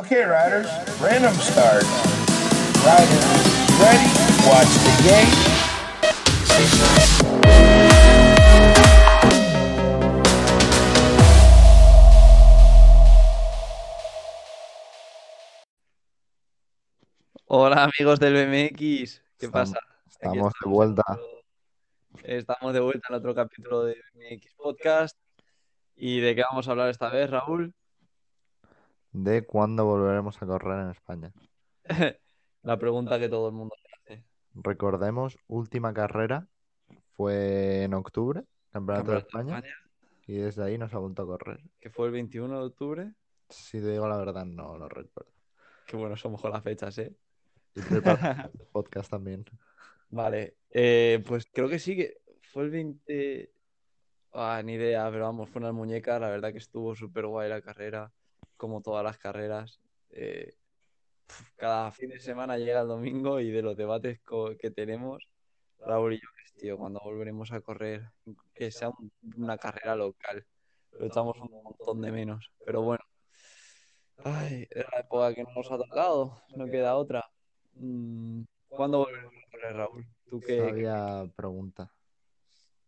Okay, riders, random start. Riders, ready? Watch the game. Hola amigos del BMX, ¿qué pasa? Aquí Estamos de vuelta. Estamos de vuelta en otro capítulo de BMX Podcast. ¿Y de qué vamos a hablar esta vez, Raúl? De cuándo volveremos a correr en España. La pregunta que todo el mundo hace. Recordemos, última carrera fue en octubre, Campeonato de de España, y desde ahí no se ha vuelto a correr. que fue el 21 de octubre. Si te digo la verdad, no lo recuerdo. Qué bueno somos con las fechas, ¿eh? Y el podcast también. Vale, eh, pues creo que sí que fue el 20... Ah, ni idea, pero vamos, fue una muñeca, la verdad que estuvo súper guay la carrera, como todas las carreras. Eh, cada fin de semana llega el domingo y de los debates que tenemos, Raúl y yo, que es, tío, cuando volveremos a correr, que sea un- una carrera local, lo echamos un montón de menos, pero bueno. Ay, es la época que no nos ha tocado, no queda otra. Mm, ¿Cuándo volveremos a correr, Raúl? ¿Tú qué, pregunta.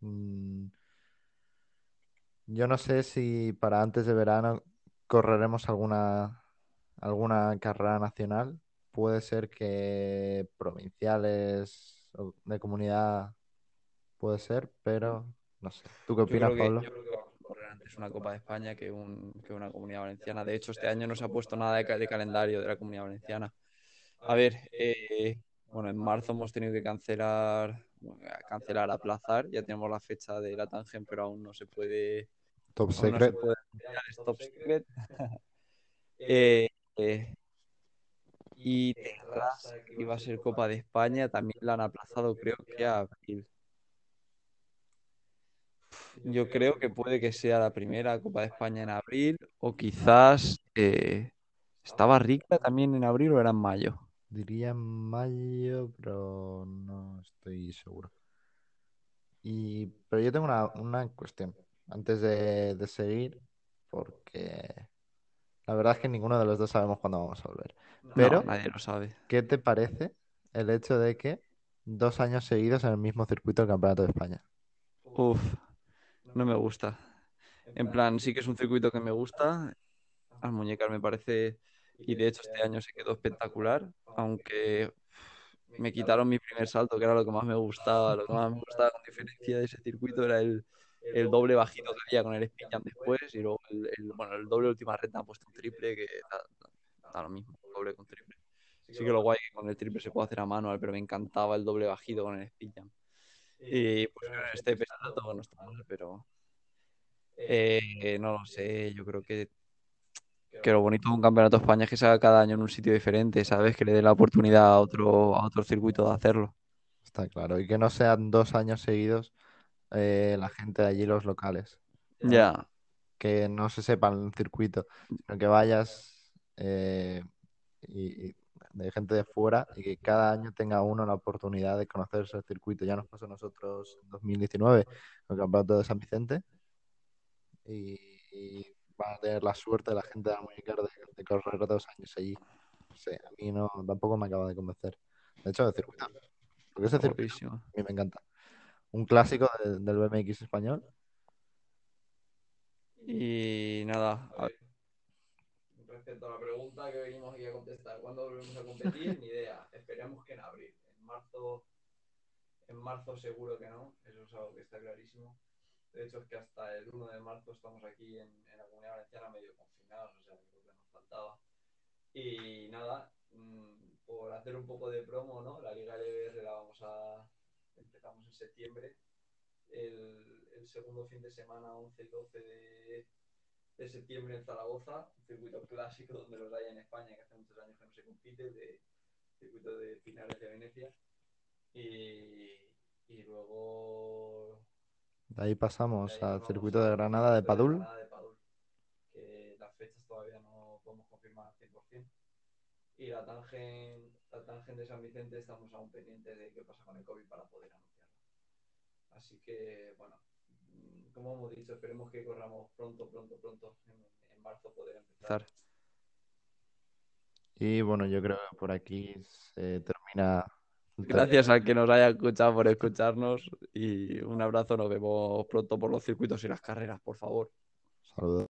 Mm, Yo no sé si para antes de verano correremos alguna, alguna carrera nacional. Puede ser que provinciales o de comunidad puede ser, pero no sé. ¿Tú qué Yo opinas, creo que, Pablo? yo creo que vamos a correr antes una Copa de España que, un, que una Comunidad Valenciana. De hecho, este año no se ha puesto nada de, ca- de calendario de la Comunidad Valenciana. A ver, eh, bueno, en marzo hemos tenido que cancelar, bueno, cancelar, aplazar. Ya tenemos la fecha de la Tangen, pero aún no se puede, Top aún no se Secret. puede top secret. Eh, eh, y Terrassa, que iba a ser Copa de España, también la han aplazado, creo que a abril. Yo creo que puede que sea la primera Copa de España en abril o quizás eh, estaba Rica también en abril o era en mayo. Diría en mayo, pero no estoy seguro. Y, pero yo tengo una, una cuestión antes de, de seguir, porque la verdad es que ninguno de los dos sabemos cuándo vamos a volver. Pero, No, nadie lo sabe. ¿qué te parece el hecho de que dos años seguidos en el mismo circuito del Campeonato de España? Uf, no me gusta. En plan, sí que es un circuito que me gusta. Al muñecas me parece, y de hecho este año se quedó espectacular, aunque me quitaron mi primer salto, que era lo que más me gustaba. Lo que más me gustaba con diferencia de ese circuito era el, el doble bajito que había con el spin jump después y luego el, bueno, el doble última recta han puesto un triple que da, lo mismo, doble con triple. Sí que lo guay que con el triple se puede hacer a manual, pero me encantaba el doble bajito con el spin jump. Y pues en este pesado no está mal, pero eh, no lo sé, yo creo que, que lo bonito de un campeonato de España es que se haga cada año en un sitio diferente, ¿sabes? Que le dé la oportunidad a otro, a otro circuito de hacerlo. Está claro. Y que no sean dos años seguidos eh, la gente de allí, los locales. Ya, que no se sepa el circuito, sino que vayas eh, y, y de gente de fuera y que cada año tenga uno la oportunidad de conocer ese circuito. Ya nos pasó a nosotros en 2019 con el Campeonato de San Vicente y, y van a tener la suerte la gente de Almuñécar de, de correr dos años allí. No sé, a mí no, tampoco me acaba de convencer. De hecho, el circuito, porque ese circuito a mí me encanta. Un clásico de- del BMX español. Y nada, a ver. Respecto a la pregunta que venimos aquí a contestar, ¿cuándo volvemos a competir? Ni idea. Esperemos que en abril. En marzo, en marzo seguro que no. Eso es algo que está clarísimo. De hecho, es que hasta el 1 de marzo estamos aquí en, en la comunidad valenciana medio confinados, o sea, que lo que nos faltaba. Y nada, mm, por hacer un poco de promo, ¿no? La Liga LBR la vamos a. Empezamos en septiembre. El, el segundo fin de semana, 11 y 12 de, de septiembre en Zaragoza, un circuito clásico donde los hay en España, que hace muchos años que no se compite, de circuito de finales de Venecia. Y, y luego De ahí pasamos de ahí al circuito de Granada de Padul. Granada de Padul, que las fechas todavía no podemos confirmar al 100%. Y la tangen, la tangen de San Vicente estamos aún pendientes de qué pasa con el COVID para poder anunciarla. Así que, bueno, como hemos dicho, esperemos que corramos pronto, pronto, pronto, en, en marzo poder empezar. Y bueno, yo creo que por aquí se termina. Gracias al que nos haya escuchado por escucharnos y un abrazo. Nos vemos pronto por los circuitos y las carreras, por favor. Saludos.